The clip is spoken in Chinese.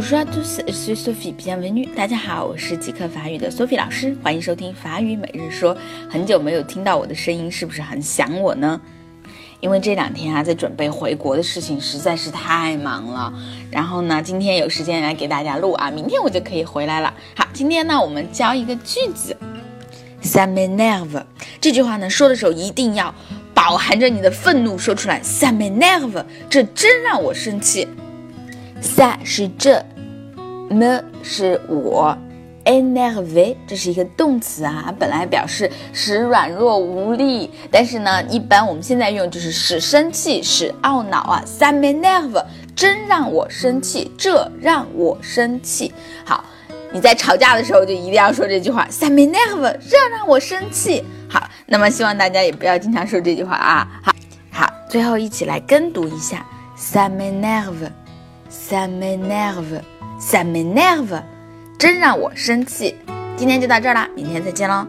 Bonjour à tous, je suis Sophie. Bienvenue. 大家好，我是即刻法语的 Sophie 老师，欢迎收听法语每日说。很久没有听到我的声音，是不是很想我呢？因为这两天啊，在准备回国的事情实在是太忙了。然后呢，今天有时间来给大家录啊，明天我就可以回来了。好，今天呢，我们教一个句子，ça m'énerve。这句话呢，说的时候一定要饱含着你的愤怒说出来，ça m'énerve，这真让我生气。ça 是这呢是我，énervé 这是一个动词啊，本来表示使软弱无力，但是呢，一般我们现在用就是使生气、使懊恼啊。ça m'énerve，真让我生气，这让我生气。好，你在吵架的时候就一定要说这句话，ça m'énerve，这让我生气。好，那么希望大家也不要经常说这句话啊。好，好，最后一起来跟读一下，ça m'énerve。Ça m'énerve, ça m'énerve，真让我生气。今天就到这儿啦，明天再见喽。